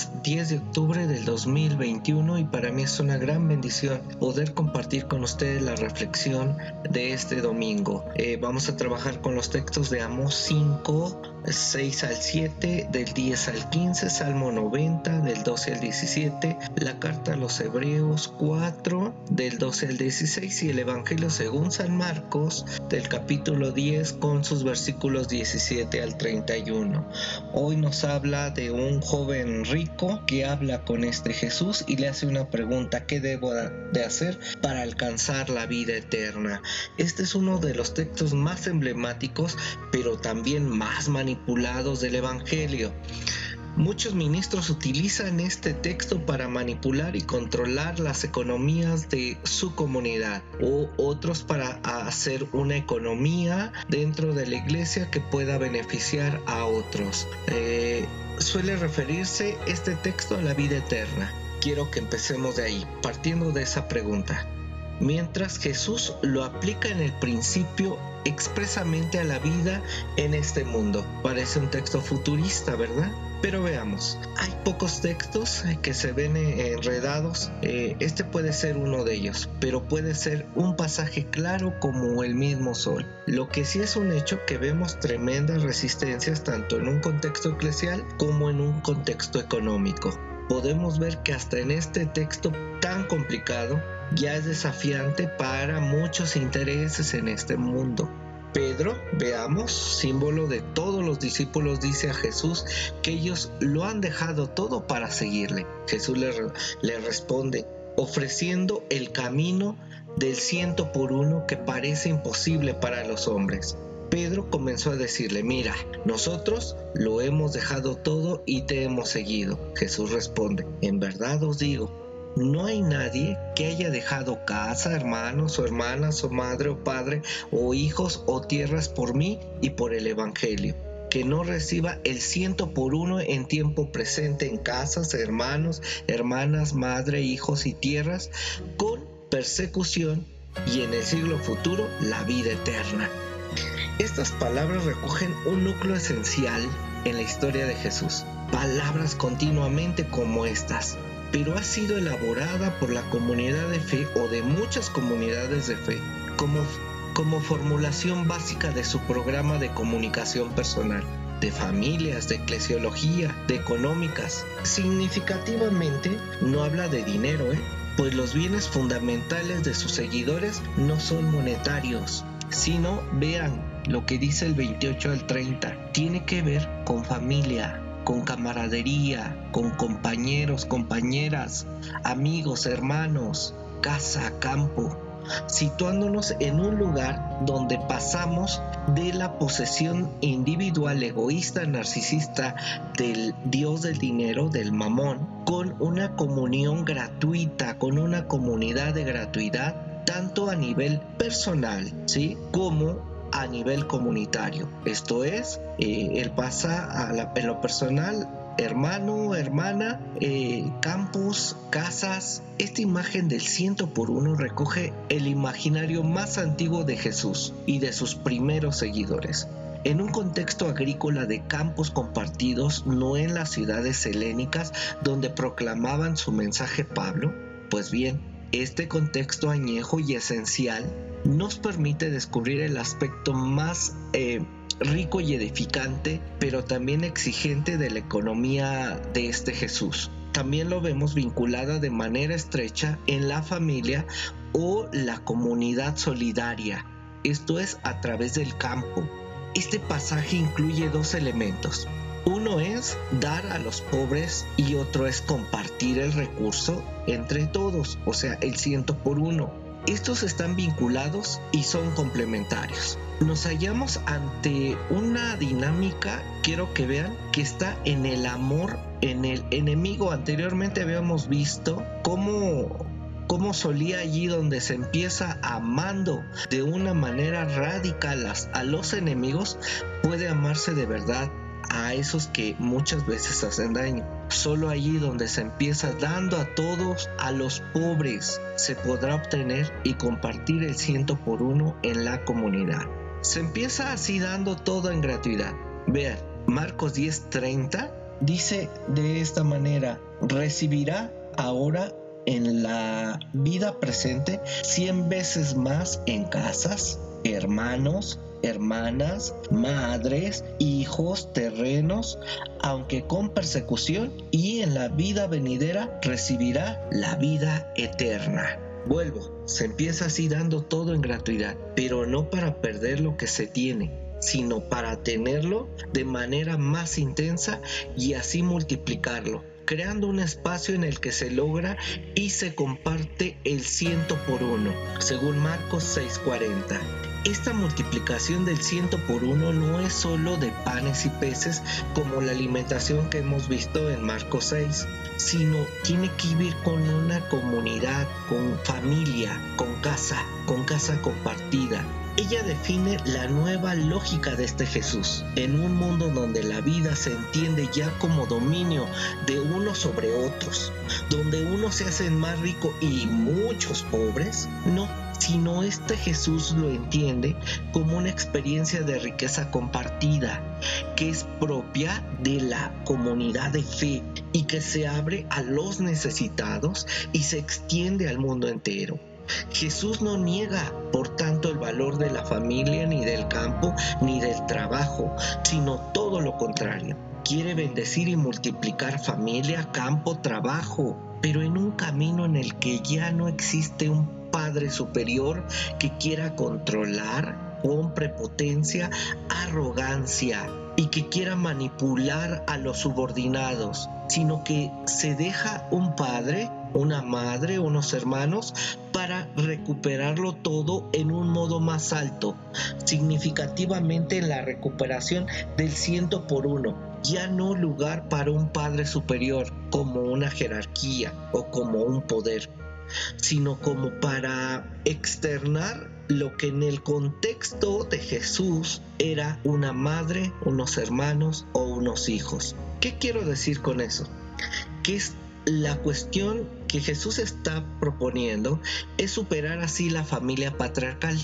miércoles 10 de octubre del 2021 y para mí es una gran bendición poder compartir con ustedes la reflexión de este domingo. Eh, vamos a trabajar con los textos de Amos 5, 6 al 7, del 10 al 15, Salmo 90, del 12 al 17, la carta a los Hebreos 4, del 12 al 16 y el Evangelio según San Marcos, del capítulo 10 con sus versículos 17 al 31. Hoy nos habla de un joven rico que habla con este Jesús y le hace una pregunta, ¿qué debo de hacer para alcanzar la vida eterna? Este es uno de los textos más emblemáticos, pero también más manipulados manipulados del Evangelio. Muchos ministros utilizan este texto para manipular y controlar las economías de su comunidad o otros para hacer una economía dentro de la iglesia que pueda beneficiar a otros. Eh, suele referirse este texto a la vida eterna. Quiero que empecemos de ahí, partiendo de esa pregunta mientras Jesús lo aplica en el principio expresamente a la vida en este mundo. Parece un texto futurista, ¿verdad? Pero veamos, hay pocos textos que se ven enredados, eh, este puede ser uno de ellos, pero puede ser un pasaje claro como el mismo sol. Lo que sí es un hecho que vemos tremendas resistencias tanto en un contexto eclesial como en un contexto económico. Podemos ver que hasta en este texto tan complicado ya es desafiante para muchos intereses en este mundo. Pedro, veamos, símbolo de todos los discípulos, dice a Jesús que ellos lo han dejado todo para seguirle. Jesús le, le responde, ofreciendo el camino del ciento por uno que parece imposible para los hombres. Pedro comenzó a decirle, mira, nosotros lo hemos dejado todo y te hemos seguido. Jesús responde, en verdad os digo, no hay nadie que haya dejado casa, hermanos o hermanas o madre o padre o hijos o tierras por mí y por el Evangelio que no reciba el ciento por uno en tiempo presente en casas, hermanos, hermanas, madre, hijos y tierras, con persecución y en el siglo futuro la vida eterna. Estas palabras recogen un núcleo esencial en la historia de Jesús. Palabras continuamente como estas pero ha sido elaborada por la comunidad de fe o de muchas comunidades de fe como, como formulación básica de su programa de comunicación personal de familias, de eclesiología, de económicas. Significativamente no habla de dinero, ¿eh? pues los bienes fundamentales de sus seguidores no son monetarios, sino, vean lo que dice el 28 al 30, tiene que ver con familia, con camaradería, con compañeros, compañeras, amigos, hermanos, casa, campo, situándonos en un lugar donde pasamos de la posesión individual, egoísta, narcisista del Dios del dinero, del mamón, con una comunión gratuita, con una comunidad de gratuidad, tanto a nivel personal, ¿sí? Como a nivel comunitario. Esto es, eh, él pasa a la, en lo personal hermano, hermana, eh, campus, casas. Esta imagen del ciento por uno recoge el imaginario más antiguo de Jesús y de sus primeros seguidores. En un contexto agrícola de campos compartidos, no en las ciudades helénicas donde proclamaban su mensaje Pablo, pues bien, este contexto añejo y esencial nos permite descubrir el aspecto más eh, rico y edificante, pero también exigente de la economía de este Jesús. También lo vemos vinculada de manera estrecha en la familia o la comunidad solidaria, esto es a través del campo. Este pasaje incluye dos elementos. Uno es dar a los pobres y otro es compartir el recurso entre todos, o sea, el ciento por uno. Estos están vinculados y son complementarios. Nos hallamos ante una dinámica, quiero que vean, que está en el amor, en el enemigo. Anteriormente habíamos visto cómo cómo solía allí donde se empieza amando de una manera radical a los enemigos, puede amarse de verdad a esos que muchas veces hacen daño. Solo allí donde se empieza dando a todos, a los pobres, se podrá obtener y compartir el ciento por uno en la comunidad. Se empieza así dando todo en gratuidad. Vean, Marcos 10:30 dice de esta manera, recibirá ahora en la vida presente 100 veces más en casas, hermanos, hermanas, madres, hijos, terrenos, aunque con persecución, y en la vida venidera recibirá la vida eterna. Vuelvo, se empieza así dando todo en gratuidad, pero no para perder lo que se tiene, sino para tenerlo de manera más intensa y así multiplicarlo creando un espacio en el que se logra y se comparte el ciento por uno, según Marcos 6:40. Esta multiplicación del ciento por uno no es solo de panes y peces como la alimentación que hemos visto en Marcos 6, sino tiene que vivir con una comunidad, con familia, con casa, con casa compartida, ella define la nueva lógica de este Jesús. En un mundo donde la vida se entiende ya como dominio de unos sobre otros, donde unos se hacen más ricos y muchos pobres, no, sino este Jesús lo entiende como una experiencia de riqueza compartida, que es propia de la comunidad de fe y que se abre a los necesitados y se extiende al mundo entero. Jesús no niega, por tanto, el valor de la familia, ni del campo, ni del trabajo, sino todo lo contrario. Quiere bendecir y multiplicar familia, campo, trabajo, pero en un camino en el que ya no existe un Padre superior que quiera controlar con prepotencia, arrogancia y que quiera manipular a los subordinados, sino que se deja un Padre una madre, unos hermanos, para recuperarlo todo en un modo más alto, significativamente en la recuperación del ciento por uno, ya no lugar para un Padre superior como una jerarquía o como un poder, sino como para externar lo que en el contexto de Jesús era una madre, unos hermanos o unos hijos. ¿Qué quiero decir con eso? Que es la cuestión que Jesús está proponiendo es superar así la familia patriarcal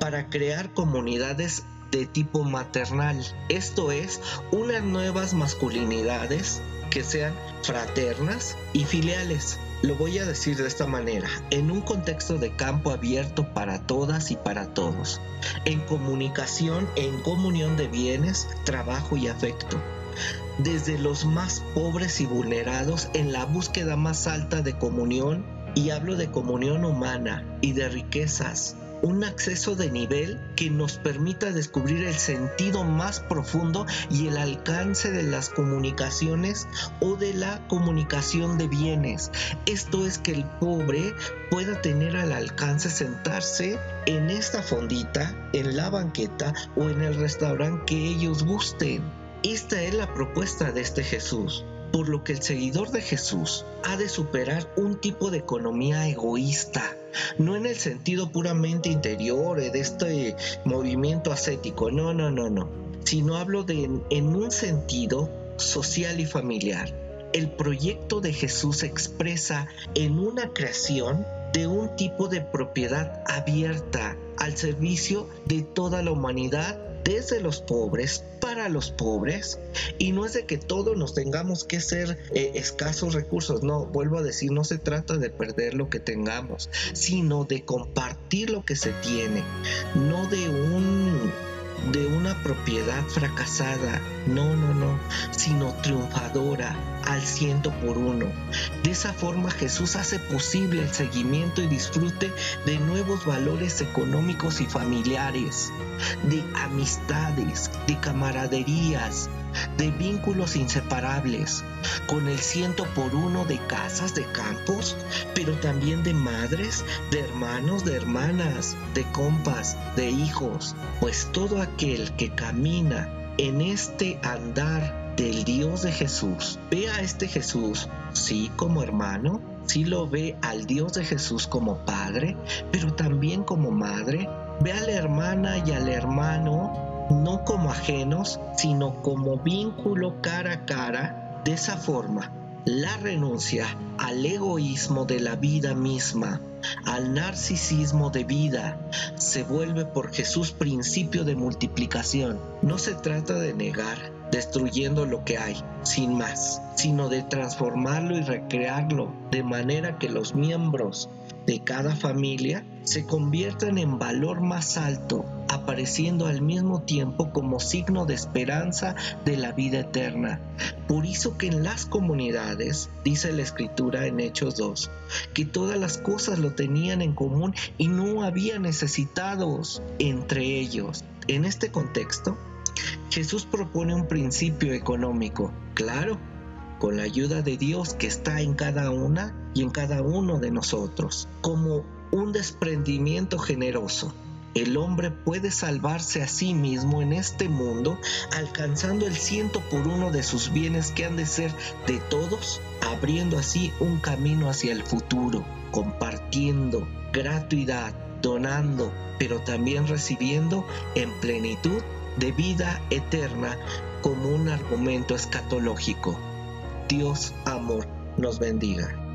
para crear comunidades de tipo maternal, esto es, unas nuevas masculinidades que sean fraternas y filiales. Lo voy a decir de esta manera, en un contexto de campo abierto para todas y para todos, en comunicación, en comunión de bienes, trabajo y afecto desde los más pobres y vulnerados en la búsqueda más alta de comunión, y hablo de comunión humana y de riquezas, un acceso de nivel que nos permita descubrir el sentido más profundo y el alcance de las comunicaciones o de la comunicación de bienes. Esto es que el pobre pueda tener al alcance sentarse en esta fondita, en la banqueta o en el restaurante que ellos gusten. Esta es la propuesta de este Jesús, por lo que el seguidor de Jesús ha de superar un tipo de economía egoísta, no en el sentido puramente interior de este movimiento ascético, no, no, no, no, sino hablo de en un sentido social y familiar. El proyecto de Jesús expresa en una creación de un tipo de propiedad abierta al servicio de toda la humanidad desde los pobres para los pobres y no es de que todos nos tengamos que ser eh, escasos recursos, no, vuelvo a decir, no se trata de perder lo que tengamos, sino de compartir lo que se tiene, no de un de una propiedad fracasada, no, no, no, sino triunfadora al ciento por uno. De esa forma Jesús hace posible el seguimiento y disfrute de nuevos valores económicos y familiares, de amistades, de camaraderías, de vínculos inseparables, con el ciento por uno de casas, de campos, pero también de madres, de hermanos, de hermanas, de compas, de hijos, pues todo aquel que camina en este andar del Dios de Jesús, ve a este Jesús, sí como hermano, sí lo ve al Dios de Jesús como padre, pero también como madre, ve a la hermana y al hermano no como ajenos, sino como vínculo cara a cara. De esa forma, la renuncia al egoísmo de la vida misma, al narcisismo de vida, se vuelve por Jesús principio de multiplicación. No se trata de negar destruyendo lo que hay, sin más, sino de transformarlo y recrearlo de manera que los miembros de cada familia se conviertan en valor más alto, apareciendo al mismo tiempo como signo de esperanza de la vida eterna. Por eso que en las comunidades, dice la escritura en Hechos 2, que todas las cosas lo tenían en común y no había necesitados entre ellos. En este contexto, Jesús propone un principio económico, claro, con la ayuda de Dios que está en cada una y en cada uno de nosotros, como un desprendimiento generoso. El hombre puede salvarse a sí mismo en este mundo alcanzando el ciento por uno de sus bienes que han de ser de todos, abriendo así un camino hacia el futuro, compartiendo gratuidad, donando, pero también recibiendo en plenitud de vida eterna como un argumento escatológico. Dios amor nos bendiga.